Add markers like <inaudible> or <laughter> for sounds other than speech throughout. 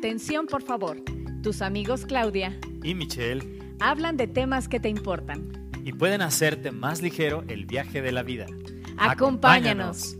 Atención, por favor. Tus amigos Claudia y Michelle hablan de temas que te importan. y pueden hacerte más ligero el viaje de la vida. Acompáñanos.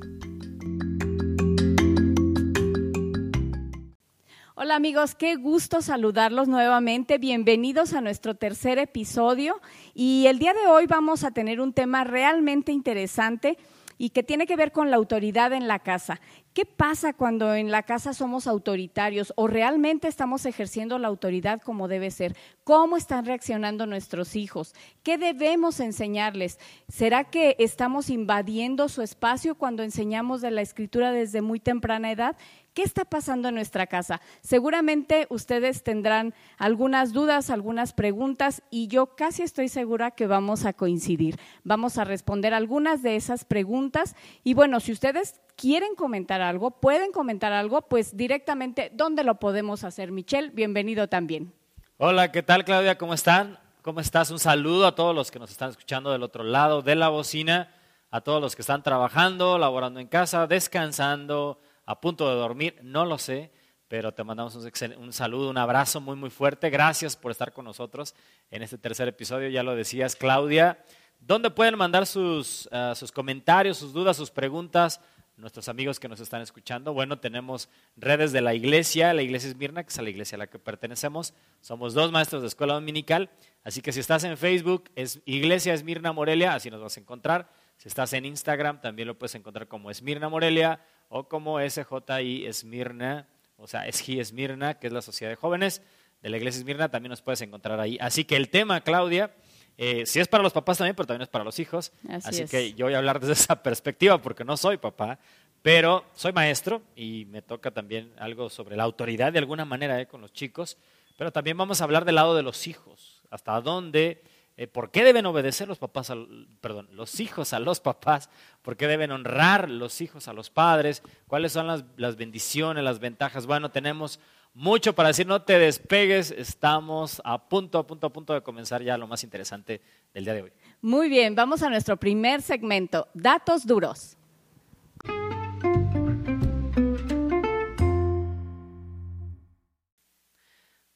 Hola amigos, qué gusto saludarlos nuevamente. Bienvenidos a nuestro tercer episodio. Y el día de hoy vamos a tener un tema realmente interesante y que tiene que ver con la autoridad en la casa. ¿Qué pasa cuando en la casa somos autoritarios o realmente estamos ejerciendo la autoridad como debe ser? ¿Cómo están reaccionando nuestros hijos? ¿Qué debemos enseñarles? ¿Será que estamos invadiendo su espacio cuando enseñamos de la escritura desde muy temprana edad? ¿Qué está pasando en nuestra casa? Seguramente ustedes tendrán algunas dudas, algunas preguntas y yo casi estoy segura que vamos a coincidir. Vamos a responder algunas de esas preguntas y bueno, si ustedes quieren comentar algo, pueden comentar algo, pues directamente, ¿dónde lo podemos hacer? Michelle, bienvenido también. Hola, ¿qué tal Claudia? ¿Cómo están? ¿Cómo estás? Un saludo a todos los que nos están escuchando del otro lado de la bocina, a todos los que están trabajando, laborando en casa, descansando, a punto de dormir, no lo sé, pero te mandamos un, un saludo, un abrazo muy, muy fuerte. Gracias por estar con nosotros en este tercer episodio. Ya lo decías, Claudia. ¿Dónde pueden mandar sus, ah, sus comentarios, sus dudas, sus preguntas? Nuestros amigos que nos están escuchando. Bueno, tenemos redes de la iglesia, la iglesia Esmirna, que es a la iglesia a la que pertenecemos. Somos dos maestros de escuela dominical. Así que si estás en Facebook, es Iglesia Esmirna Morelia, así nos vas a encontrar. Si estás en Instagram, también lo puedes encontrar como Esmirna Morelia o como SJI Esmirna, o sea, SJ Esmirna, que es la sociedad de jóvenes de la iglesia Esmirna, también nos puedes encontrar ahí. Así que el tema, Claudia, eh, sí es para los papás también, pero también es para los hijos. Así Así, es. que yo voy a hablar desde <laughs> esa perspectiva porque no soy papá, pero soy maestro y me toca también algo sobre la autoridad de alguna manera eh, con los chicos. Pero también vamos a hablar del lado de los hijos, hasta dónde, eh, por qué deben obedecer los papás, al- perdón, los hijos a los <laughs> papás, por qué deben honrar los hijos a los padres, cuáles son las, las bendiciones, las ventajas. Bueno, tenemos mucho para decir, no te despegues, estamos a punto, a punto, a punto de comenzar ya lo más interesante del día de hoy. Muy bien, vamos a nuestro primer segmento, datos duros.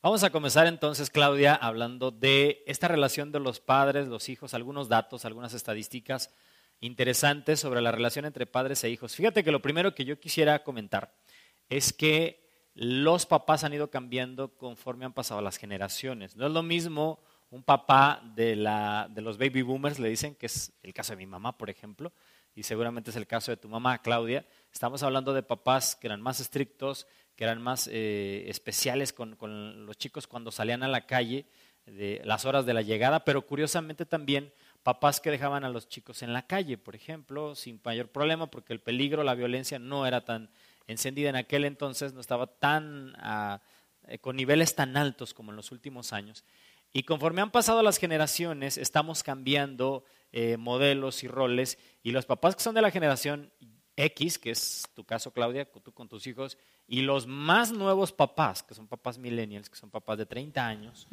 Vamos a comenzar entonces, Claudia, hablando de esta relación de los padres, los hijos, algunos datos, algunas estadísticas interesantes sobre la relación entre padres e hijos. Fíjate que lo primero que yo quisiera comentar es que los papás han ido cambiando conforme han pasado las generaciones. No es lo mismo un papá de, la, de los baby boomers, le dicen, que es el caso de mi mamá, por ejemplo, y seguramente es el caso de tu mamá, Claudia. Estamos hablando de papás que eran más estrictos, que eran más eh, especiales con, con los chicos cuando salían a la calle, de las horas de la llegada, pero curiosamente también papás que dejaban a los chicos en la calle, por ejemplo, sin mayor problema, porque el peligro, la violencia no era tan encendida en aquel entonces, no estaba tan ah, eh, con niveles tan altos como en los últimos años. Y conforme han pasado las generaciones, estamos cambiando eh, modelos y roles, y los papás que son de la generación X, que es tu caso, Claudia, tú con tus hijos, y los más nuevos papás, que son papás millennials, que son papás de 30 años,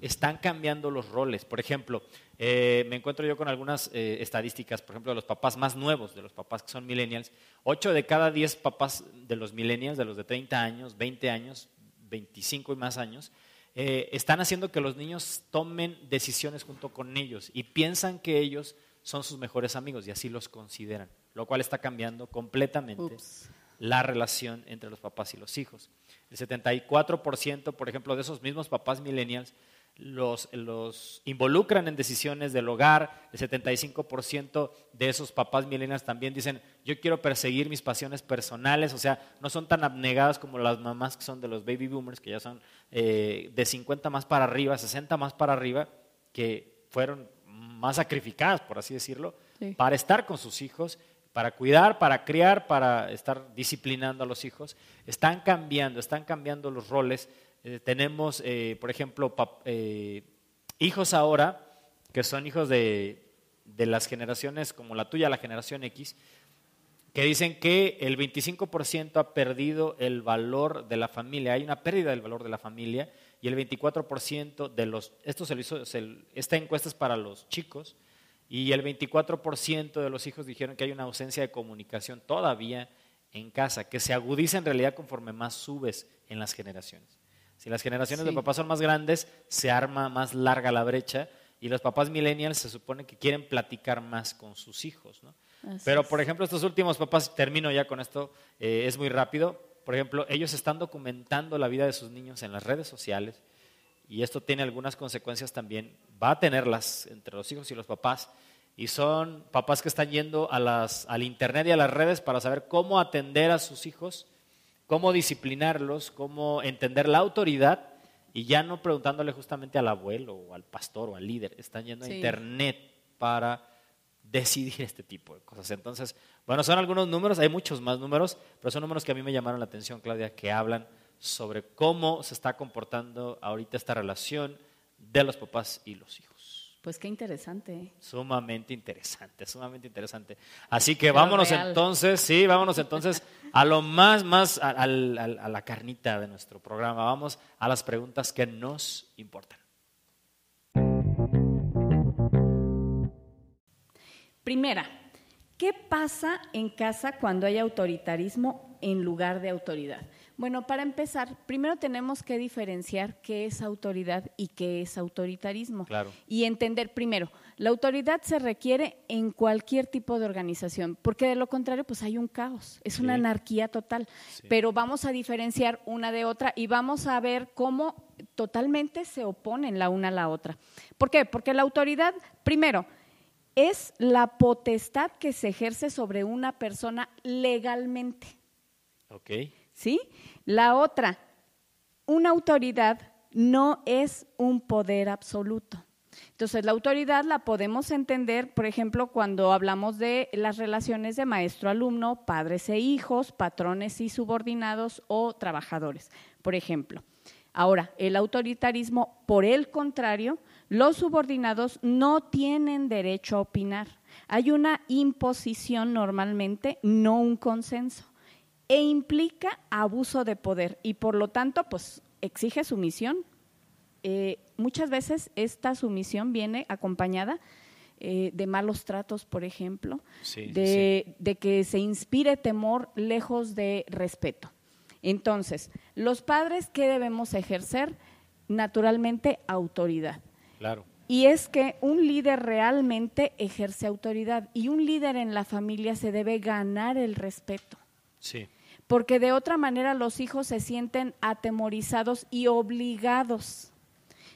están cambiando los roles. Por ejemplo, eh, me encuentro yo con algunas eh, estadísticas, por ejemplo, de los papás más nuevos, de los papás que son millennials. 8 de cada 10 papás de los millennials, de los de 30 años, 20 años, 25 y más años, eh, están haciendo que los niños tomen decisiones junto con ellos y piensan que ellos son sus mejores amigos y así los consideran, lo cual está cambiando completamente Ups. la relación entre los papás y los hijos. El 74%, por ejemplo, de esos mismos papás millennials los, los involucran en decisiones del hogar. El 75% de esos papás millennials también dicen, yo quiero perseguir mis pasiones personales, o sea, no son tan abnegadas como las mamás que son de los baby boomers, que ya son eh, de 50 más para arriba, 60 más para arriba, que fueron más sacrificadas, por así decirlo, Sí. para estar con sus hijos, para cuidar, para criar, para estar disciplinando a los hijos. Están cambiando, están cambiando los roles. Eh, tenemos, eh, por ejemplo, eh, hijos ahora que son hijos de, de las generaciones como la tuya, la generación X, que dicen que el 25% ha perdido el valor de la familia. Hay una pérdida del valor de la familia y el 24% de los, esto se lo hizo, se- esta encuesta es para los chicos, y el 24% de los hijos dijeron que hay una ausencia de comunicación todavía en casa, que se agudiza en realidad conforme más subes en las generaciones. Si las generaciones de papás son más grandes, se arma más larga la brecha y los papás millennials se supone que quieren platicar más con sus hijos. ¿no? Pero, por ejemplo, estos últimos papás, termino ya con esto, eh, es muy rápido. Por ejemplo, ellos están documentando la vida de sus niños en las redes sociales y esto tiene algunas consecuencias también, va a tenerlas entre los hijos y los papás. Y son papás que están yendo a las, al Internet y a las redes para saber cómo atender a sus hijos, cómo disciplinarlos, cómo entender la autoridad y ya no preguntándole justamente al abuelo o al pastor o al líder, están yendo a Internet para decidir este tipo de cosas. Entonces, bueno, son algunos números, hay muchos más números, pero son números que a mí me llamaron la atención, Claudia, que hablan sobre cómo se está comportando ahorita esta relación de los papás y los hijos. Pues qué interesante. Sumamente interesante, sumamente interesante. Así que vámonos entonces, sí, vámonos entonces a lo más, más, a, a la carnita de nuestro programa. Vamos a las preguntas que nos importan. Primera, ¿qué pasa en casa cuando hay autoritarismo en lugar de autoridad? Bueno, para empezar, primero tenemos que diferenciar qué es autoridad y qué es autoritarismo. Claro. Y entender primero, la autoridad se requiere en cualquier tipo de organización, porque de lo contrario, pues hay un caos, es una anarquía total. Pero vamos a diferenciar una de otra y vamos a ver cómo totalmente se oponen la una a la otra. ¿Por qué? Porque la autoridad, primero, es la potestad que se ejerce sobre una persona legalmente. Ok. ¿Sí? La otra, una autoridad no es un poder absoluto. Entonces, la autoridad la podemos entender, por ejemplo, cuando hablamos de las relaciones de maestro-alumno, padres e hijos, patrones y subordinados o trabajadores, por ejemplo. Ahora, el autoritarismo, por el contrario, los subordinados no tienen derecho a opinar. Hay una imposición normalmente, no un consenso, e implica abuso de poder y por lo tanto, pues exige sumisión. Eh, muchas veces esta sumisión viene acompañada eh, de malos tratos, por ejemplo, de, de que se inspire temor lejos de respeto. Entonces, los padres, ¿qué debemos ejercer? Naturalmente, autoridad. Claro. Y es que un líder realmente ejerce autoridad y un líder en la familia se debe ganar el respeto. Sí. Porque de otra manera los hijos se sienten atemorizados y obligados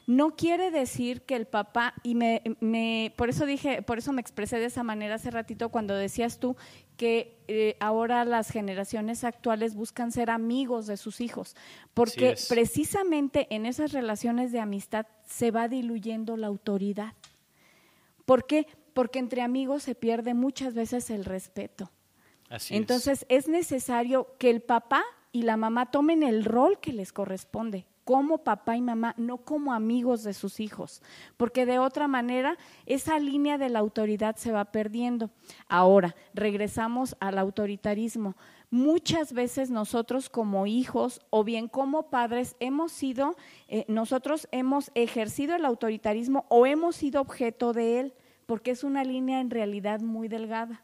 no quiere decir que el papá, y me, por eso dije, por eso me expresé de esa manera hace ratito cuando decías tú que eh, ahora las generaciones actuales buscan ser amigos de sus hijos, porque precisamente en esas relaciones de amistad se va diluyendo la autoridad. ¿Por qué? Porque entre amigos se pierde muchas veces el respeto. Entonces es necesario que el papá y la mamá tomen el rol que les corresponde como papá y mamá, no como amigos de sus hijos, porque de otra manera esa línea de la autoridad se va perdiendo. Ahora, regresamos al autoritarismo. Muchas veces nosotros como hijos o bien como padres hemos sido, eh, nosotros hemos ejercido el autoritarismo o hemos sido objeto de él, porque es una línea en realidad muy delgada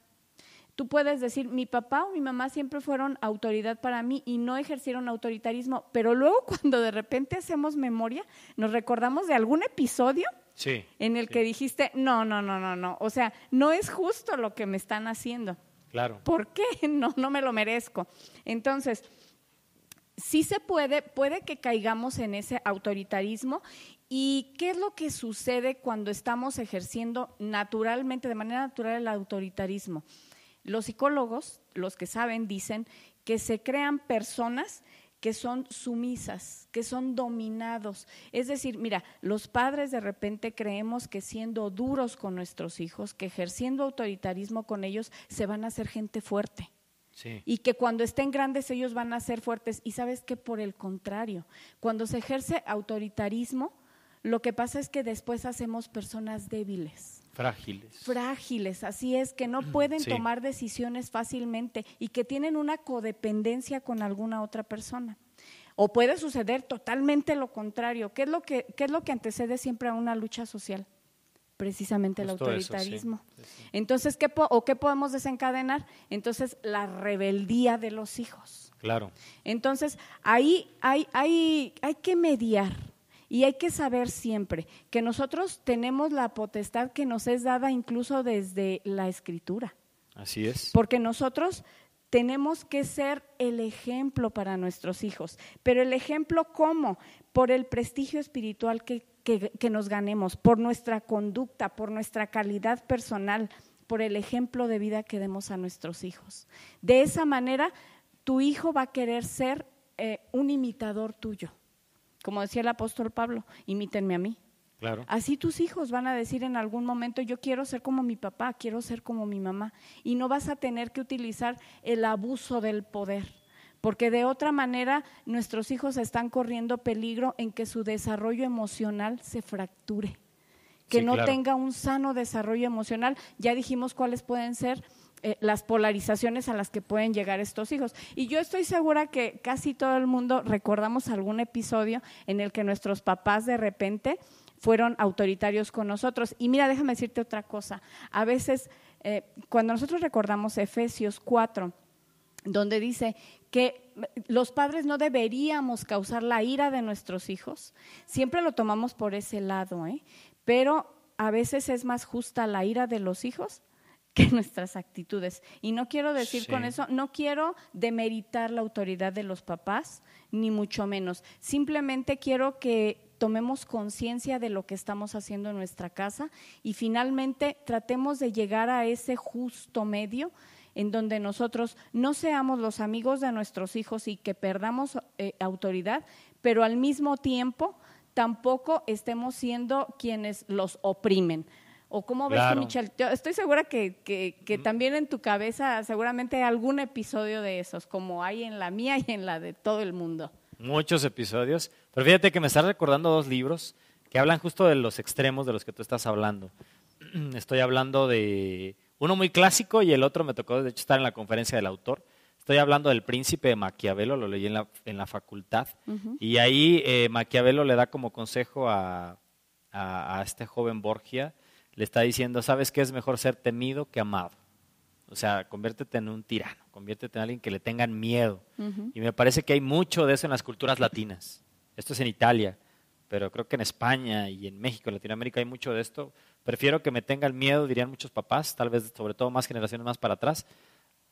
tú puedes decir, mi papá o mi mamá siempre fueron autoridad para mí y no ejercieron autoritarismo, pero luego <laughs> cuando de repente hacemos memoria, nos recordamos de algún episodio en el que dijiste, no, no, no, no, no, o sea, no es justo lo que me están haciendo. Claro. ¿Por qué? <laughs> No, no me lo merezco. Entonces, sí se puede, puede que caigamos en ese autoritarismo. ¿Y qué es lo que sucede cuando estamos ejerciendo naturalmente, de manera natural, el autoritarismo? Los psicólogos, los que saben, dicen que se crean personas que son sumisas, que son dominados. Es decir, mira, los padres de repente creemos que siendo duros con nuestros hijos, que ejerciendo autoritarismo con ellos, se van a hacer gente fuerte. Y que cuando estén grandes ellos van a ser fuertes. Y sabes que por el contrario, cuando se ejerce autoritarismo, lo que pasa es que después hacemos personas débiles. Frágiles. Frágiles, así es, que no <clears throat> pueden tomar decisiones fácilmente y que tienen una codependencia con alguna otra persona. O puede suceder totalmente lo contrario. ¿Qué es lo que, qué es lo que antecede siempre a una lucha social? precisamente el Justo autoritarismo. sí, sí, sí. Entonces, ¿qué, po- ¿o qué podemos desencadenar? Entonces, la rebeldía de los hijos. Claro. Entonces, ahí hay, hay, hay que mediar y hay que saber siempre que nosotros tenemos la potestad que nos es dada incluso desde la escritura, Así es. porque nosotros tenemos que ser el ejemplo para nuestros hijos. Pero el ejemplo cómo? Por el prestigio espiritual que, que- que nos ganemos, por nuestra conducta, por nuestra calidad personal, por el ejemplo de vida que demos a nuestros hijos. De esa manera, tu hijo va a querer ser eh, un imitador tuyo. Como decía el apóstol Pablo, imítenme a mí. Claro. Así tus hijos van a decir en algún momento, yo quiero ser como mi papá, quiero ser como mi mamá. Y no vas a tener que utilizar el abuso del poder, porque de otra manera nuestros hijos están corriendo peligro en que su desarrollo emocional se fracture, que Sí, no claro. tenga un sano desarrollo emocional. Ya dijimos cuáles pueden ser eh, las polarizaciones a las que pueden llegar estos hijos. Y yo estoy segura que casi todo el mundo recordamos algún episodio en el que nuestros papás de repente fueron autoritarios con nosotros. Y mira, déjame decirte otra cosa. A veces, eh, cuando nosotros recordamos Efesios 4, donde dice que los padres no deberíamos causar la ira de nuestros hijos, siempre lo tomamos por ese lado, ¿eh? pero a veces es más justa la ira de los hijos que <laughs> nuestras actitudes. Y no quiero decir Sí. con eso, no quiero demeritar la autoridad de los papás, ni mucho menos. Simplemente quiero que tomemos conciencia de lo que estamos haciendo en nuestra casa y finalmente tratemos de llegar a ese justo medio en donde nosotros no seamos los amigos de nuestros hijos y que perdamos eh, autoridad, pero al mismo tiempo tampoco estemos siendo quienes los oprimen. ¿O cómo ves Claro. tú, Michelle? Yo estoy segura que, que- que también en tu cabeza seguramente hay algún episodio de esos, como hay en la mía y en la de todo el mundo. Muchos episodios. Pero fíjate que me estás recordando dos libros que hablan justo de los extremos de los que tú estás hablando. <clears throat> Estoy hablando de uno muy clásico y el otro me tocó, de hecho, estar en la conferencia del autor. Estoy hablando del príncipe de Maquiavelo, lo leí en la, en la facultad. Y ahí eh, Maquiavelo le da como consejo a, a- a este joven Borgia, le está diciendo, ¿sabes qué es mejor ser temido que amado? O sea, conviértete en un tirano, conviértete en alguien que le tengan miedo. Y me parece que hay mucho de eso en las culturas latinas. Esto es en Italia, pero creo que en España y en México, en Latinoamérica hay mucho de esto. Prefiero que me tengan miedo, dirían muchos papás, tal vez sobre todo más generaciones más para atrás.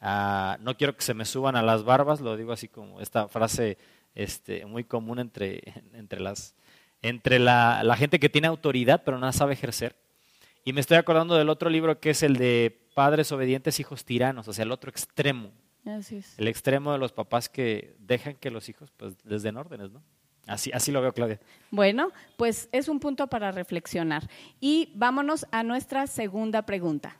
Ah, no quiero que se me suban a las barbas, lo digo así como esta frase este, muy común entre, <laughs> entre, las, entre la, la gente que tiene autoridad pero no sabe ejercer. Y me estoy acordando del otro libro que es el de Padres obedientes, hijos tiranos, o sea, el otro extremo. Así es. El extremo de los papás que dejan que los hijos pues, les den órdenes, ¿no? Así, así lo veo, Claudia. Bueno, pues es un punto para reflexionar. Y vámonos a nuestra segunda pregunta.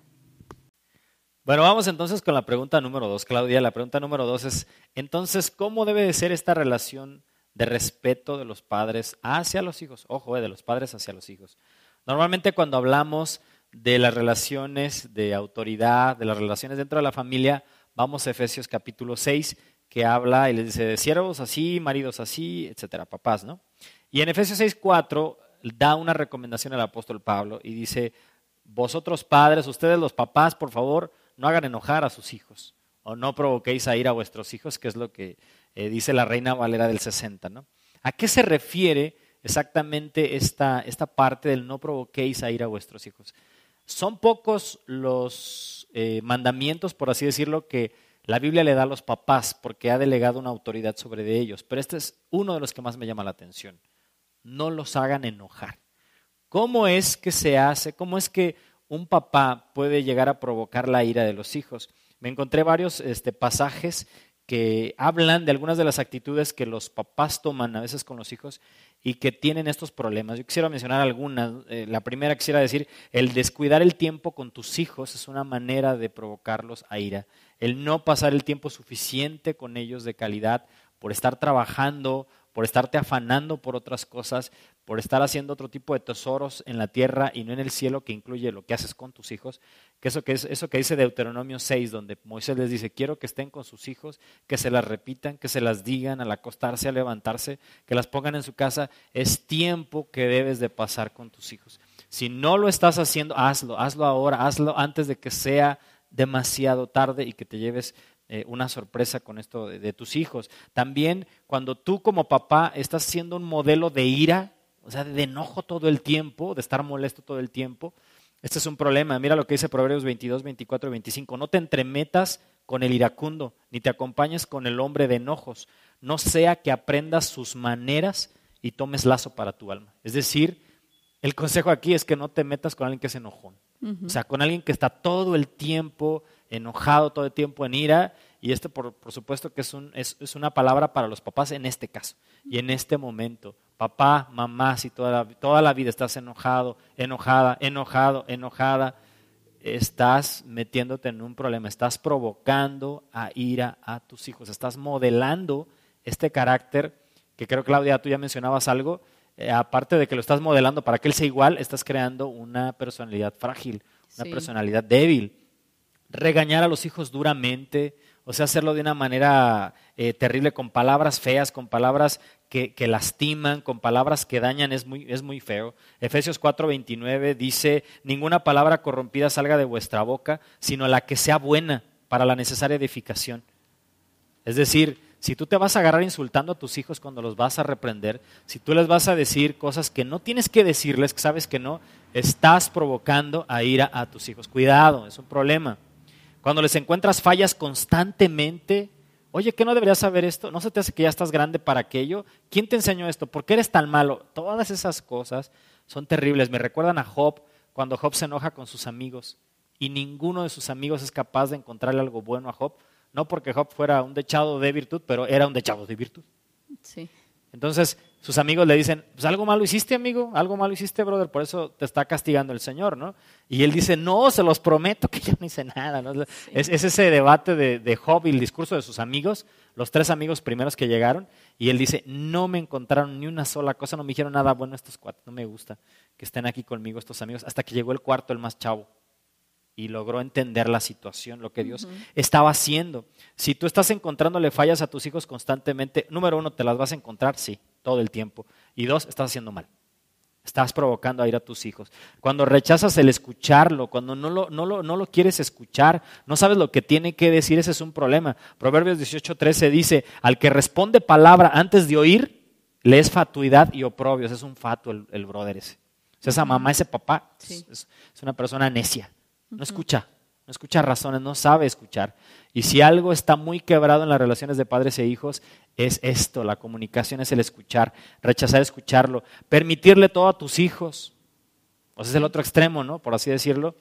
Bueno, vamos entonces con la pregunta número dos, Claudia. La pregunta número dos es, entonces, ¿cómo debe de ser esta relación de respeto de los padres hacia los hijos? Ojo, eh, de los padres hacia los hijos. Normalmente cuando hablamos de las relaciones de autoridad, de las relaciones dentro de la familia, vamos a Efesios capítulo 6, que habla y les dice siervos así, maridos así, etcétera, papás, ¿no? Y en Efesios 6, 4 da una recomendación al apóstol Pablo y dice, vosotros padres, ustedes los papás, por favor, no hagan enojar a sus hijos o no provoquéis a ir a vuestros hijos, que es lo que eh, dice la Reina Valera del 60, ¿no? ¿A qué se refiere exactamente esta, esta parte del no provoquéis a ir a vuestros hijos? Son pocos los eh, mandamientos, por así decirlo, que la Biblia le da a los papás porque ha delegado una autoridad sobre de ellos, pero este es uno de los que más me llama la atención. No los hagan enojar. ¿Cómo es que se hace? ¿Cómo es que un papá puede llegar a provocar la ira de los hijos? Me encontré varios este, pasajes que hablan de algunas de las actitudes que los papás toman a veces con los hijos y que tienen estos problemas. Yo quisiera mencionar algunas. Eh, la primera quisiera decir, el descuidar el tiempo con tus hijos es una manera de provocarlos a ira. El no pasar el tiempo suficiente con ellos de calidad por estar trabajando, por estarte afanando por otras cosas, por estar haciendo otro tipo de tesoros en la tierra y no en el cielo, que incluye lo que haces con tus hijos, que eso que, es, eso que dice Deuteronomio 6, donde Moisés les dice, quiero que estén con sus hijos, que se las repitan, que se las digan al acostarse, al levantarse, que las pongan en su casa, es tiempo que debes de pasar con tus hijos. Si no lo estás haciendo, hazlo, hazlo ahora, hazlo antes de que sea demasiado tarde y que te lleves eh, una sorpresa con esto de, tus hijos. También cuando tú como papá estás siendo un modelo de ira, o sea, de enojo todo el tiempo, de estar molesto todo el tiempo, este es un problema. Mira lo que dice Proverbios 22, 24 y 25. No te entremetas con el iracundo, ni te acompañes con el hombre de enojos. No sea que aprendas sus maneras y tomes lazo para tu alma. Es decir, el consejo aquí es que no te metas con alguien que es enojón. O sea, con alguien que está todo el tiempo enojado, todo el tiempo en ira. Y esto, por, supuesto, que es, un, es, una palabra para los papás en este caso y en este momento. Papá, mamá, si toda la, toda la vida estás enojado, enojada, enojado, enojada, estás metiéndote en un problema, estás provocando a ira a tus hijos, estás modelando este carácter que creo, Claudia, tú ya mencionabas algo, eh, aparte de que lo estás modelando para que él sea igual, estás creando una personalidad frágil, una personalidad débil. Regañar a los hijos duramente, o sea, hacerlo de una manera eh, terrible, con palabras feas, con palabras que, lastiman, con palabras que dañan, es muy, es muy feo. Efesios 4:29 dice, ninguna palabra corrompida salga de vuestra boca, sino la que sea buena para la necesaria edificación. Es decir, si tú te vas a agarrar insultando a tus hijos cuando los vas a reprender, si tú les vas a decir cosas que no tienes que decirles, que sabes que no, estás provocando a ira a tus hijos. Cuidado, es un problema. Cuando les encuentras fallas constantemente, oye, ¿qué no deberías saber esto? ¿No se te hace que ya estás grande para aquello? ¿Quién te enseñó esto? ¿Por qué eres tan malo? Todas esas cosas son terribles. Me recuerdan a Job cuando Job se enoja con sus amigos y ninguno de sus amigos es capaz de encontrarle algo bueno a Job no porque Job fuera un dechado de virtud, pero era un dechado de virtud. Sí. Entonces sus amigos le dicen, pues algo malo hiciste, amigo, algo malo hiciste, brother, por eso te está castigando el Señor, ¿no? Y él dice, no, se los prometo que <laughs> yo no hice nada. ¿no? Es, ese debate de, de, Job y el discurso de sus amigos, los tres amigos primeros que llegaron, y él dice, no me encontraron ni una sola cosa, no me dijeron nada bueno estos cuatro, no me gusta que estén aquí conmigo estos amigos, hasta que llegó el cuarto, el más chavo y logró entender la situación, lo que Dios estaba haciendo. Si tú estás encontrándole fallas a tus hijos constantemente, número uno, te las vas a encontrar, sí, todo el tiempo. Y dos, estás haciendo mal. Estás provocando a ir a tus hijos. Cuando rechazas el escucharlo, cuando no lo, no lo, no lo quieres escuchar, no sabes lo que tiene que decir, ese es un problema. Proverbios 18:13 dice, al que responde palabra antes de oír, le es fatuidad y oprobios. Es un fato el, brother ese. esa mamá, ese papá, es una persona necia. No escucha, no escucha razones, no sabe escuchar. Y si algo está muy quebrado en las relaciones de padres e hijos, es esto, la comunicación es el escuchar, rechazar escucharlo, permitirle todo a tus hijos. O sea, es el otro extremo, ¿no? Por así decirlo.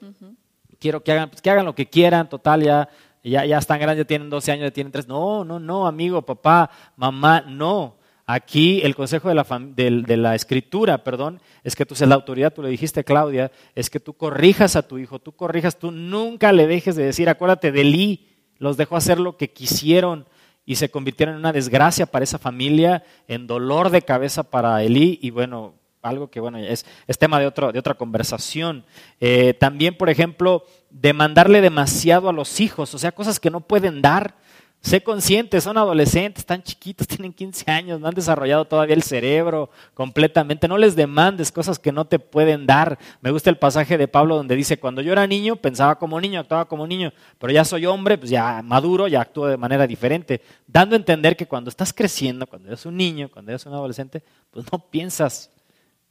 Quiero que hagan, pues, que hagan lo que quieran, total, ya, ya, ya están grandes, ya tienen 12 años, ya tienen 3. No, no, no, amigo, papá, mamá, no. Aquí el consejo de la, de, la, escritura, perdón, es que tú seas la autoridad, tú le dijiste Claudia, es que tú corrijas a tu hijo, tú corrijas, tú nunca le dejes de decir, acuérdate de Lee, los dejó hacer lo que quisieron y se convirtieron en una desgracia para esa familia, en dolor de cabeza para Elí y bueno, algo que bueno, es, es tema de, otro, de otra conversación. Eh, también, por ejemplo, demandarle demasiado a los hijos, o sea, cosas que no pueden dar. Sé consciente, son adolescentes, están chiquitos, <laughs> tienen 15 años, no han desarrollado todavía el cerebro completamente. No les demandes cosas que no te pueden dar. Me gusta el pasaje de Pablo donde dice, cuando yo era niño pensaba como niño, actuaba como niño, pero ya soy hombre, pues ya maduro, ya actúo de manera diferente. Dando a entender que cuando estás creciendo, cuando eres un niño, cuando eres un adolescente, pues no piensas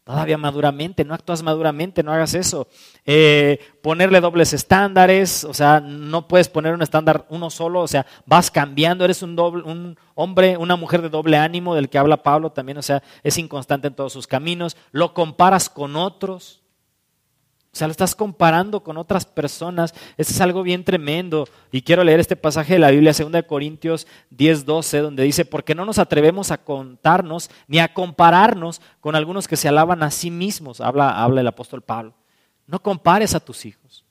todavía maduramente, no actúas maduramente, no hagas eso. Eh, ponerle dobles estándares, o sea, no puedes poner un estándar uno solo, o sea, vas cambiando, eres un, doble, un hombre, una mujer de doble ánimo del que habla Pablo también, o sea, es inconstante en todos sus caminos, lo comparas con otros. O sea, lo estás comparando con otras personas. Eso es algo bien tremendo. Y quiero leer este pasaje de la Biblia, 2 Corintios 10, 12, donde dice, porque no nos atrevemos a contarnos ni a compararnos con algunos que se alaban a sí mismos. Habla, habla el apóstol Pablo. No compares a tus hijos.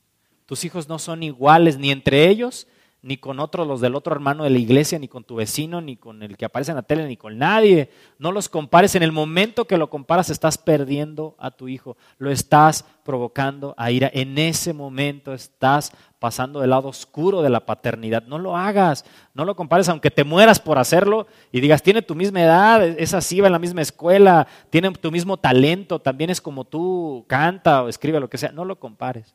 Tus hijos no son iguales ni entre ellos, ni con otros, los del otro hermano de la iglesia, ni con tu vecino, ni con el que aparece en la tele, ni con nadie. No los compares. En el momento que lo comparas, estás perdiendo a tu hijo. Lo estás provocando a ira. En ese momento estás pasando del lado oscuro de la paternidad. No lo hagas. No lo compares, aunque te mueras por hacerlo y digas, tiene tu misma edad, es así, va en la misma escuela, tiene tu mismo talento, también es como tú, canta o escribe lo que sea. No lo compares.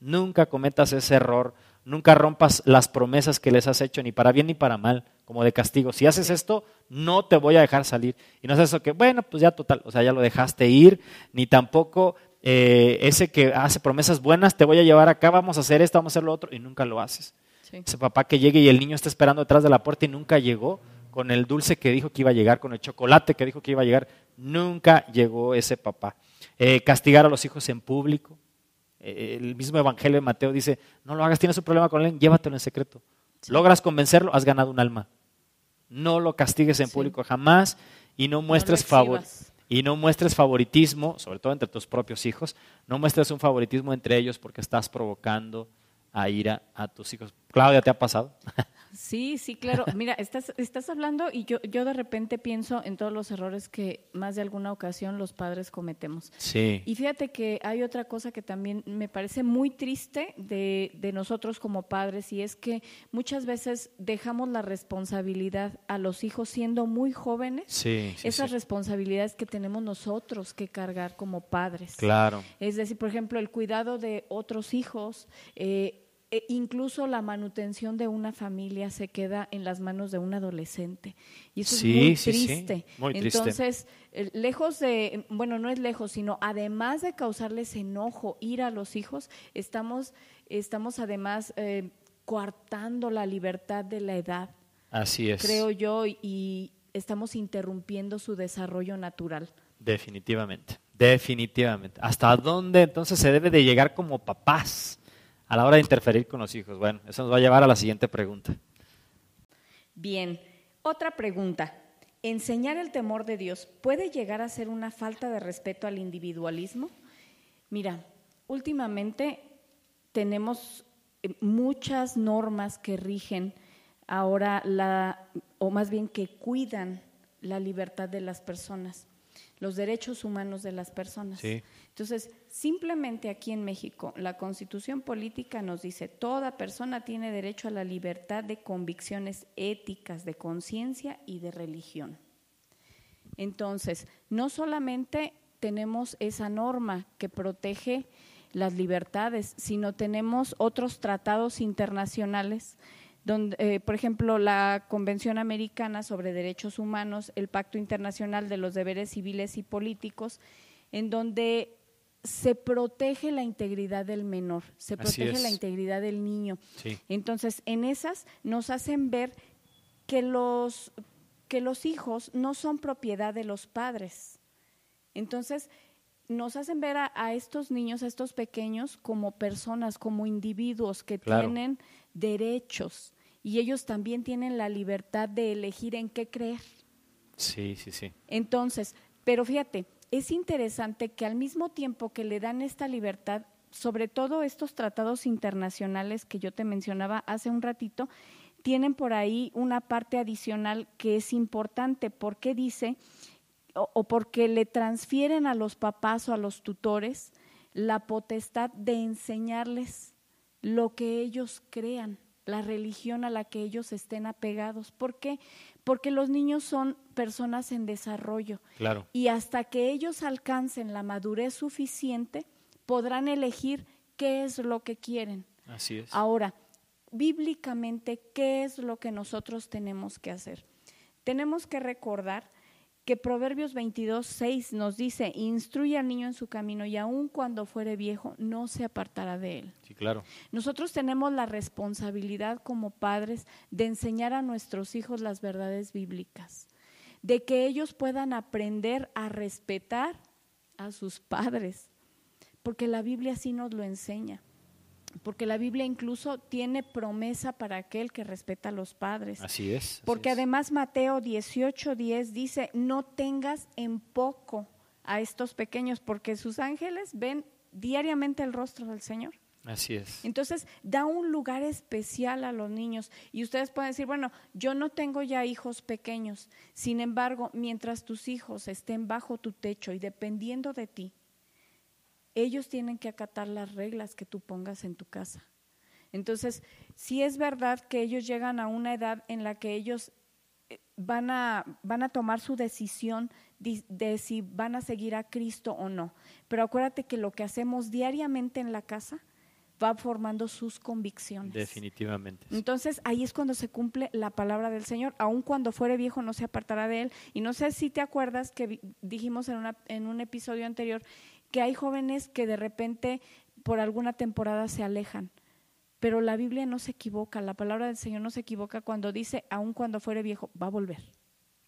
Nunca cometas ese error Nunca rompas las promesas que les has hecho, ni para bien ni para mal, como de castigo. Si haces esto, no te voy a dejar salir. Y no es eso que, bueno, pues ya total, o sea, ya lo dejaste ir, ni tampoco eh, ese que hace promesas buenas, te voy a llevar acá, vamos a hacer esto, vamos a hacer lo otro, y nunca lo haces. Ese papá que llegue y el niño está esperando detrás de la puerta y nunca llegó, con el dulce que dijo que iba a llegar, con el chocolate que dijo que iba a llegar, nunca llegó ese papá. Eh, castigar a los hijos en público, el mismo Evangelio de Mateo dice, no lo hagas, tienes un problema con él, llévatelo en secreto. Logras convencerlo, has ganado un alma. No lo castigues en público jamás y no muestres favor y no muestres favoritismo, sobre todo entre tus propios hijos, no muestres un favoritismo entre ellos porque estás provocando a ira a tus hijos. Claudia, ¿te ha pasado? <laughs> Sí, sí, claro. <laughs> Mira, estás, estás hablando y yo, yo de repente pienso en todos los errores que más de alguna ocasión los padres cometemos. Sí. Y fíjate que hay otra cosa que también me parece muy triste de, de nosotros como padres y es que muchas veces dejamos la responsabilidad a los hijos siendo muy jóvenes. Sí, esas responsabilidades que tenemos nosotros que cargar como padres. Claro. Es decir, por ejemplo, el cuidado de otros hijos. Eh, e incluso la manutención de una familia se queda en las manos de un adolescente. Y eso es muy triste. Entonces, lejos de, bueno, no es lejos, sino además de causarles enojo, ir a los hijos, estamos, estamos además eh, coartando la libertad de la edad. Así es. Creo yo, y estamos interrumpiendo su desarrollo natural. Definitivamente, definitivamente. ¿Hasta dónde entonces se debe de llegar como papás? A la hora de interferir con los hijos? Bueno, eso nos va a llevar a la siguiente pregunta. Bien, otra pregunta. ¿Enseñar el temor de Dios puede llegar a ser una falta de respeto al individualismo? Mira, últimamente tenemos eh, muchas normas que rigen ahora la, o más bien que cuidan la libertad de las personas, los derechos humanos de las personas. Sí. Entonces, simplemente aquí en México, la constitución política nos dice, toda persona tiene derecho a la libertad de convicciones éticas, de conciencia y de religión. Entonces, no solamente tenemos esa norma que protege las libertades, sino tenemos otros tratados internacionales, donde, eh, por ejemplo, la Convención Americana sobre Derechos Humanos, el Pacto Internacional de los Deberes Civiles y Políticos, en donde se protege la integridad del menor, se protege la integridad del niño. Entonces, en esas nos hacen ver que los, que los hijos no son propiedad de los padres. Entonces, nos hacen ver a, estos niños, a estos pequeños, como personas, como individuos que tienen derechos y ellos también tienen la libertad de elegir en qué creer. Sí, sí, sí. Entonces, pero fíjate, es interesante que al mismo tiempo que le dan esta libertad, sobre todo estos tratados internacionales que yo te mencionaba hace un ratito, tienen por ahí una parte adicional que es importante porque dice o, porque le transfieren a los papás o a los tutores la potestad de enseñarles lo que ellos crean, la religión a la que ellos estén apegados. ¿Por qué? porque los niños son personas en desarrollo. Claro. Y hasta que ellos alcancen la madurez suficiente, podrán elegir qué es lo que quieren. Así es. Ahora, bíblicamente, ¿qué es lo que nosotros tenemos que hacer? Tenemos que recordar que Proverbios 22, 6 nos dice, instruye al niño en su camino y aun cuando fuere viejo, no se apartará de él. Sí, claro. Nosotros tenemos la responsabilidad como padres de enseñar a nuestros hijos las verdades bíblicas, de que ellos puedan aprender a respetar a sus padres, porque la Biblia sí nos lo enseña porque la Biblia incluso tiene promesa para aquel que respeta a los padres. Así es. porque además Mateo 18:10 dice, no tengas en poco a estos pequeños, porque sus ángeles ven diariamente el rostro del Señor. Así es. Entonces, da un lugar especial a los niños. Y ustedes pueden decir, bueno, yo no tengo ya hijos pequeños. Sin embargo, mientras tus hijos estén bajo tu techo y dependiendo de ti, ellos tienen que acatar las reglas que tú pongas en tu casa. Entonces, si es verdad que ellos llegan a una edad en la que ellos eh, van a, van a tomar su decisión de, de, si van a seguir a Cristo o no. Pero acuérdate que lo que hacemos diariamente en la casa va formando sus convicciones. Definitivamente. Entonces ahí es cuando se cumple la palabra del Señor. Aun cuando fuere viejo no se apartará de él. Y no sé si te acuerdas que dijimos en, una, en un episodio anterior que hay jóvenes que de repente por alguna temporada se alejan. Pero la Biblia no se equivoca, la palabra del Señor no se equivoca cuando dice, aun cuando fuere viejo, va a volver.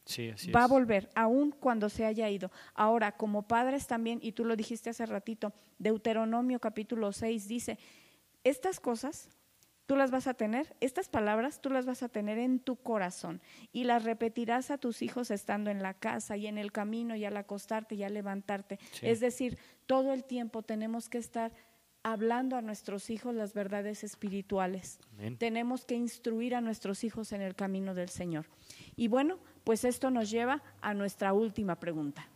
Sí, así va es. a volver, aun cuando se haya ido. Ahora, como padres también, y tú lo dijiste hace ratito, Deuteronomio capítulo 6 dice, estas cosas tú las vas a tener, estas palabras tú las vas a tener en tu corazón y las repetirás a tus hijos estando en la casa y en el camino y al acostarte y al levantarte. Sí. Es decir, todo el tiempo tenemos que estar hablando a nuestros hijos las verdades espirituales. Amén. Tenemos que instruir a nuestros hijos en el camino del Señor. Y bueno, pues esto nos lleva a nuestra última pregunta.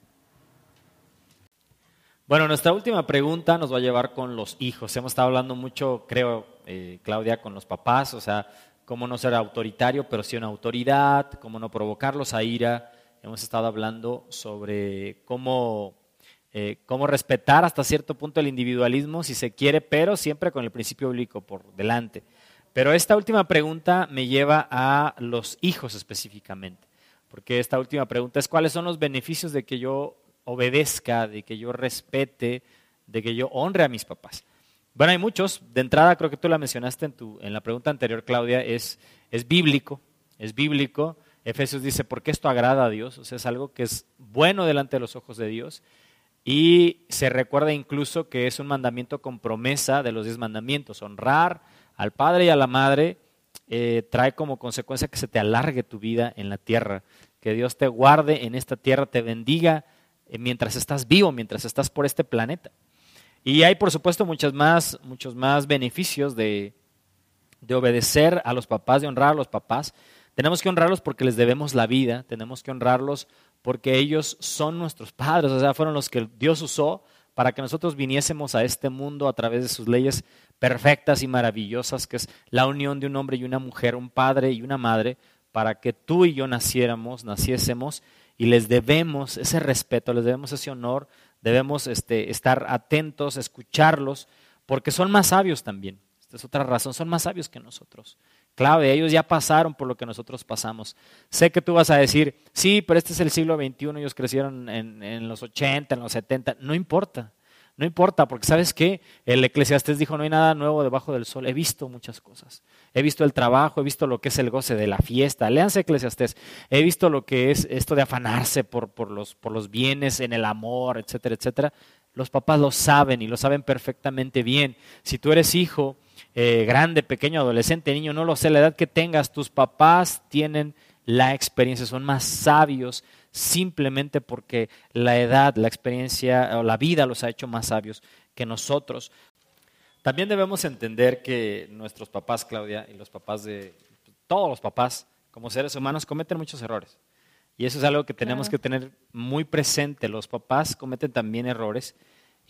Bueno, nuestra última pregunta nos va a llevar con los hijos. Hemos estado hablando mucho, creo, eh, Claudia, con los papás, o sea, cómo no ser autoritario, pero sí una autoridad, cómo no provocarlos a ira. Hemos estado hablando sobre cómo, eh, cómo respetar hasta cierto punto el individualismo, si se quiere, pero siempre con el principio bíblico por delante. Pero esta última pregunta me lleva a los hijos específicamente, porque esta última pregunta es cuáles son los beneficios de que yo obedezca, de que yo respete, de que yo honre a mis papás. Bueno, hay muchos. De entrada, creo que tú la mencionaste en, tu, en la pregunta anterior, Claudia, es, es bíblico, es bíblico. Efesios dice, porque esto agrada a Dios, o sea, es algo que es bueno delante de los ojos de Dios. Y se recuerda incluso que es un mandamiento con promesa de los diez mandamientos. Honrar al padre y a la madre eh, trae como consecuencia que se te alargue tu vida en la tierra, que Dios te guarde en esta tierra, te bendiga eh, mientras estás vivo, mientras estás por este planeta. Y hay, por supuesto, muchos más, muchos más beneficios de, de obedecer a los papás, de honrar a los papás. Tenemos que honrarlos porque les debemos la vida, tenemos que honrarlos porque ellos son nuestros padres, o sea, fueron los que Dios usó para que nosotros viniésemos a este mundo a través de sus leyes perfectas y maravillosas, que es la unión de un hombre y una mujer, un padre y una madre, para que tú y yo naciéramos, naciésemos, y les debemos ese respeto, les debemos ese honor, debemos este, estar atentos, escucharlos, porque son más sabios también. Esta es otra razón, son más sabios que nosotros. Clave, ellos ya pasaron por lo que nosotros pasamos. Sé que tú vas a decir, sí, pero este es el siglo XXI, ellos crecieron en, en los 80, en los 70, no importa. No importa, porque sabes qué, el eclesiastés dijo, no hay nada nuevo debajo del sol. He visto muchas cosas. He visto el trabajo, he visto lo que es el goce de la fiesta. Léanse eclesiastés. He visto lo que es esto de afanarse por, por, los, por los bienes, en el amor, etcétera, etcétera. Los papás lo saben y lo saben perfectamente bien. Si tú eres hijo, eh, grande, pequeño, adolescente, niño, no lo sé, la edad que tengas, tus papás tienen la experiencia, son más sabios simplemente porque la edad, la experiencia o la vida los ha hecho más sabios que nosotros. También debemos entender que nuestros papás, Claudia, y los papás de todos los papás, como seres humanos, cometen muchos errores. Y eso es algo que tenemos Claro. que tener muy presente. Los papás cometen también errores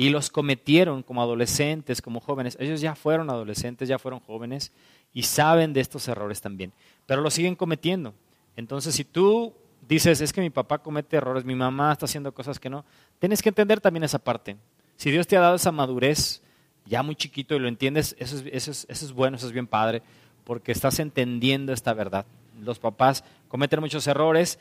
y los cometieron como adolescentes, como jóvenes. Ellos ya fueron adolescentes, ya fueron jóvenes y saben de estos errores también, pero los siguen cometiendo. Entonces, si tú dices, es que mi papá comete errores, mi mamá está haciendo cosas que no, tienes que entender también esa parte. Si Dios te ha dado esa madurez ya muy chiquito y lo entiendes, eso es, eso es, eso es bueno, eso es bien padre, porque estás entendiendo esta verdad. Los papás cometen muchos errores,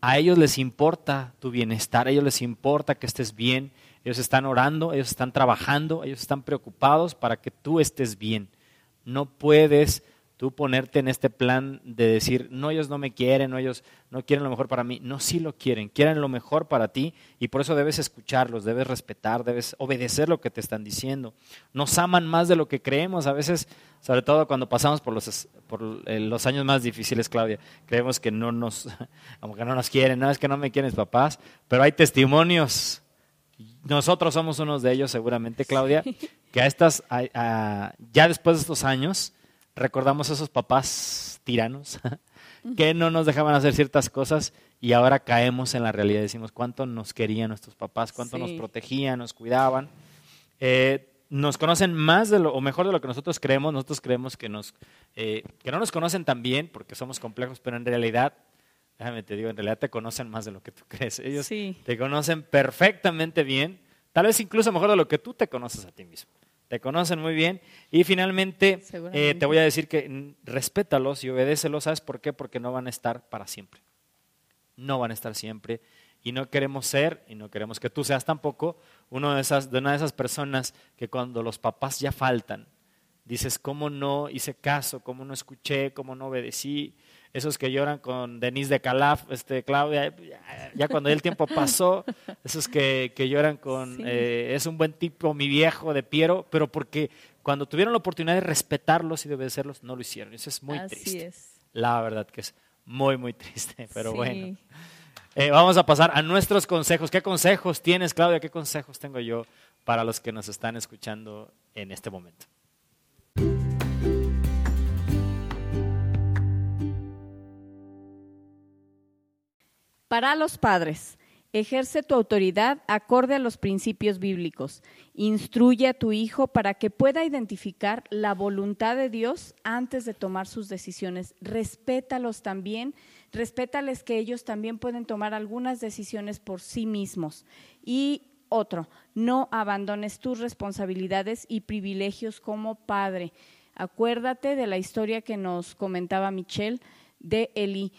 a ellos les importa tu bienestar, a ellos les importa que estés bien, ellos están orando, ellos están trabajando, ellos están preocupados para que tú estés bien. No puedes tú ponerte en este plan de decir, no, ellos no me quieren, no, ellos no quieren lo mejor para mí. No, sí lo quieren, quieren lo mejor para ti y por eso debes escucharlos, debes respetar, debes obedecer lo que te están diciendo. Nos aman más de lo que creemos, a veces, sobre todo cuando pasamos por los, por eh, los años más difíciles, Claudia, creemos que no nos, <laughs> como que no nos quieren, no es que no me quieren papás, pero hay testimonios nosotros somos unos de ellos seguramente, Claudia, <laughs> que a estas, ya después de estos años, recordamos a esos papás tiranos <laughs> que no nos dejaban hacer ciertas cosas y ahora caemos en la realidad. Decimos cuánto nos querían nuestros papás, cuánto nos protegían, nos cuidaban. Eh, nos conocen más de lo, o mejor de lo que nosotros creemos. Nosotros creemos que, nos, eh, que no nos conocen tan bien porque somos complejos, pero en realidad, déjame te digo, en realidad te conocen más de lo que tú <laughs> crees. Ellos te conocen perfectamente bien, tal vez incluso mejor de lo que tú te conoces a ti mismo. Te conocen muy bien. Y finalmente, eh, te voy a decir que respétalos y obedécelos. ¿Sabes por qué? Porque no van a estar para siempre. No van a estar siempre y no queremos ser, y no queremos que tú seas tampoco, uno de, esas, de una de esas personas que cuando los papás ya faltan, dices, ¿cómo no hice caso? ¿Cómo no escuché? ¿Cómo no obedecí? Esos que lloran con Denise de Calaf, este, Claudia, ya, cuando el tiempo <laughs> pasó, esos que, que lloran con, eh, es un buen tipo, mi viejo de Piero, pero porque cuando tuvieron la oportunidad de respetarlos y de obedecerlos, no lo hicieron. Eso es muy Así triste. Es. La verdad que es muy, muy triste, pero bueno. Eh, vamos a pasar a nuestros consejos. ¿Qué consejos tienes, Claudia? ¿Qué consejos tengo yo para los que nos están escuchando en este momento? Para los padres, ejerce tu autoridad acorde a los principios bíblicos. Instruye a tu hijo para que pueda identificar la voluntad de Dios antes de tomar sus decisiones. Respétalos también respétales que ellos también pueden tomar algunas decisiones por sí mismos. Y otro, no abandones tus responsabilidades y privilegios como padre. Acuérdate de la historia que nos comentaba Michelle de Eli.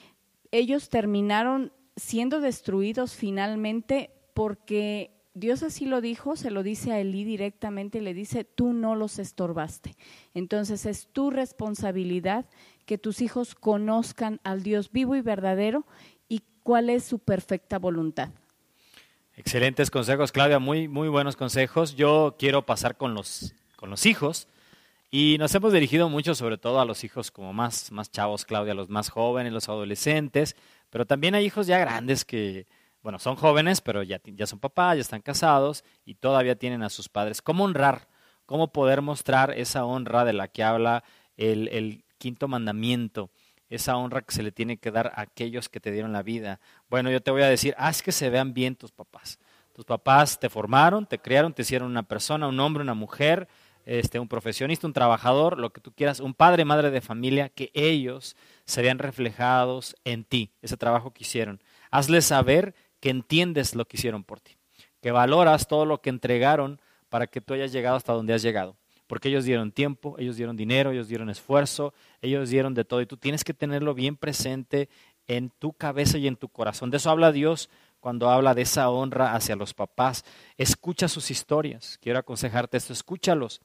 Ellos terminaron siendo destruidos finalmente porque Dios así lo dijo, se lo dice a Elí directamente y le dice, tú no los estorbaste. Entonces es tu responsabilidad que tus hijos conozcan al Dios vivo y verdadero y cuál es su perfecta voluntad. Excelentes consejos, Claudia, muy, muy buenos consejos. Yo quiero pasar con los, con los hijos y nos hemos dirigido mucho sobre todo a los hijos como más, más chavos, Claudia, los más jóvenes, los adolescentes, pero también hay hijos ya grandes que, bueno, son jóvenes, pero ya, ya son papás, ya están casados y todavía tienen a sus padres. ¿Cómo honrar? ¿Cómo poder mostrar esa honra de la que habla el, el quinto mandamiento, esa honra que se le tiene que dar a aquellos que te dieron la vida. Bueno, yo te voy a decir, haz que se vean bien tus papás. Tus papás te formaron, te criaron, te hicieron una persona, un hombre, una mujer, este, un profesionista, un trabajador, lo que tú quieras, un padre, madre de familia, que ellos se reflejados en ti, ese trabajo que hicieron. Hazles saber que entiendes lo que hicieron por ti, que valoras todo lo que entregaron para que tú hayas llegado hasta donde has llegado porque ellos dieron tiempo, ellos dieron dinero, ellos dieron esfuerzo, ellos dieron de todo y tú tienes que tenerlo bien presente en tu cabeza y en tu corazón. De eso habla Dios cuando habla de esa honra hacia los papás. Escucha sus historias. Quiero aconsejarte esto, escúchalos.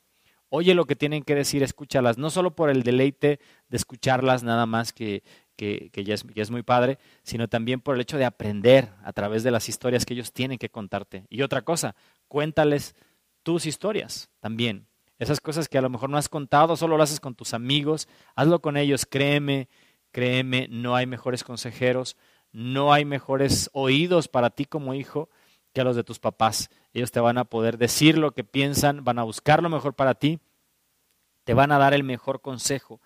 Oye lo que tienen que decir, escúchalas, no solo por el deleite de escucharlas nada más que, que, ya, es, ya es muy padre, sino también por el hecho de aprender a través de las historias que ellos tienen que contarte. Y otra cosa, cuéntales tus historias también. Esas cosas que a lo mejor no has contado, solo lo haces con tus amigos, hazlo con ellos, créeme, créeme, no hay mejores consejeros, no hay mejores oídos para ti como hijo que a los de tus papás. Ellos te van a poder decir lo que piensan, van a buscar lo mejor para ti, te van a dar el mejor consejo.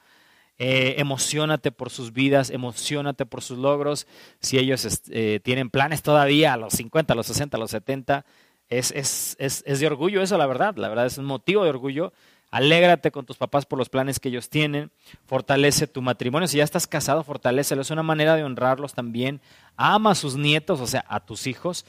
Eh, emocionate por sus vidas, emocionate por sus logros. Si ellos eh, tienen planes todavía a los 50, a los 60, a los 70, es, es, es, es, de orgullo eso, la verdad. La verdad es un motivo de orgullo. Alégrate con tus papás por los planes que ellos tienen. Fortalece tu matrimonio. Si ya estás casado, fortalecelo. Es una manera de honrarlos también. Ama a sus nietos, o sea, a tus hijos.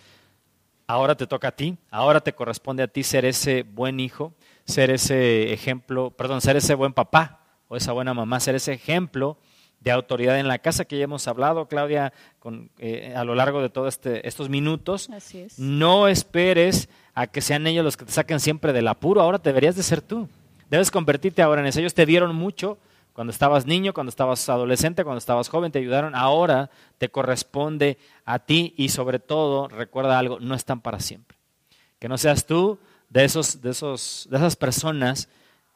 Ahora te toca a ti. Ahora te corresponde a ti ser ese buen hijo, ser ese ejemplo, perdón, ser ese buen papá o esa buena mamá, ser ese ejemplo de autoridad en la casa que ya hemos hablado, Claudia, con, eh, a lo largo de todos este, estos minutos. No esperes a que sean ellos los que te saquen siempre del apuro, ahora deberías de ser tú. Debes convertirte ahora en eso. Ellos te dieron mucho cuando estabas niño, cuando estabas adolescente, cuando estabas joven, te ayudaron. Ahora te corresponde a ti y sobre todo, recuerda algo, no están para siempre. Que no seas tú de, esos, de, esos, de esas personas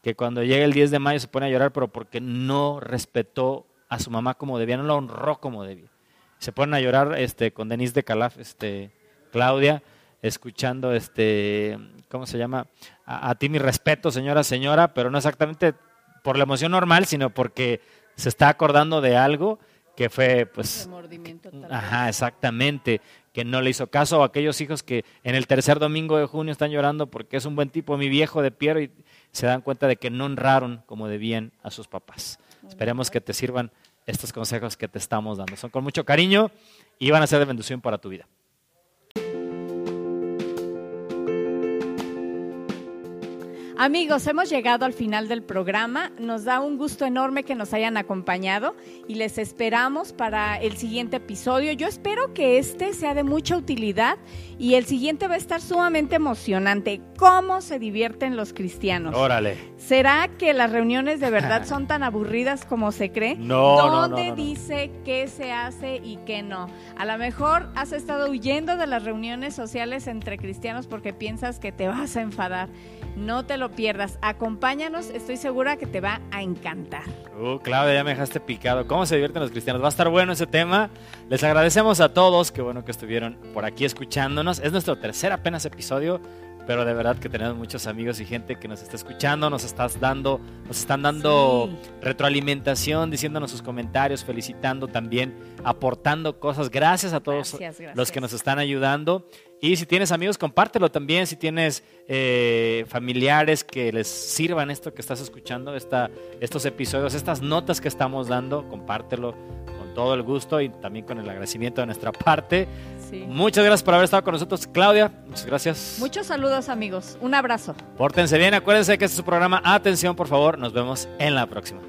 que cuando llega el 10 de mayo se pone a llorar, pero porque no respetó a su mamá como debía, no la honró como debía. Se ponen a llorar este, con Denise de Calaf, este, Claudia, escuchando este, ¿cómo se llama? A, a ti mi respeto, señora, señora, pero no exactamente por la emoción normal, sino porque se está acordando de algo que fue, pues, Remordimiento tal ajá, exactamente, que no le hizo caso a aquellos hijos que en el tercer domingo de junio están llorando porque es un buen tipo, mi viejo de Piero, y se dan cuenta de que no honraron como debían a sus papás. Esperemos que te sirvan estos consejos que te estamos dando. Son con mucho cariño y van a ser de bendición para tu vida. Amigos, hemos llegado al final del programa. Nos da un gusto enorme que nos hayan acompañado y les esperamos para el siguiente episodio. Yo espero que este sea de mucha utilidad y el siguiente va a estar sumamente emocionante. ¿Cómo se divierten los cristianos? Órale. ¿Será que las reuniones de verdad son tan aburridas como se cree? <laughs> No, ¿Dónde no, no. dice qué se hace y qué no? A lo mejor has estado huyendo de las reuniones sociales entre cristianos porque piensas que te vas a enfadar. No te lo pierdas. Acompáñanos, estoy segura que te va a encantar. Uh, Claudia, ya me dejaste picado. ¿Cómo se divierten los cristianos? Va a estar bueno ese tema. Les agradecemos a todos. Qué bueno que estuvieron por aquí escuchándonos. Es nuestro tercer apenas episodio, pero de verdad que tenemos muchos amigos y gente que nos está escuchando, nos estás dando, nos están dando Sí. retroalimentación, diciéndonos sus comentarios, felicitando también, aportando cosas. Gracias a todos Gracias, gracias. los que nos están ayudando. Y si tienes amigos, compártelo también. Si tienes eh, familiares que les sirvan esto que estás escuchando, esta, estos episodios, estas notas que estamos dando, compártelo con todo el gusto y también con el agradecimiento de nuestra parte. Sí. Muchas gracias por haber estado con nosotros, Claudia. Muchas gracias. Muchos saludos, amigos. Un abrazo. Pórtense bien. Acuérdense que este es su programa. Atención, por favor. Nos vemos en la próxima.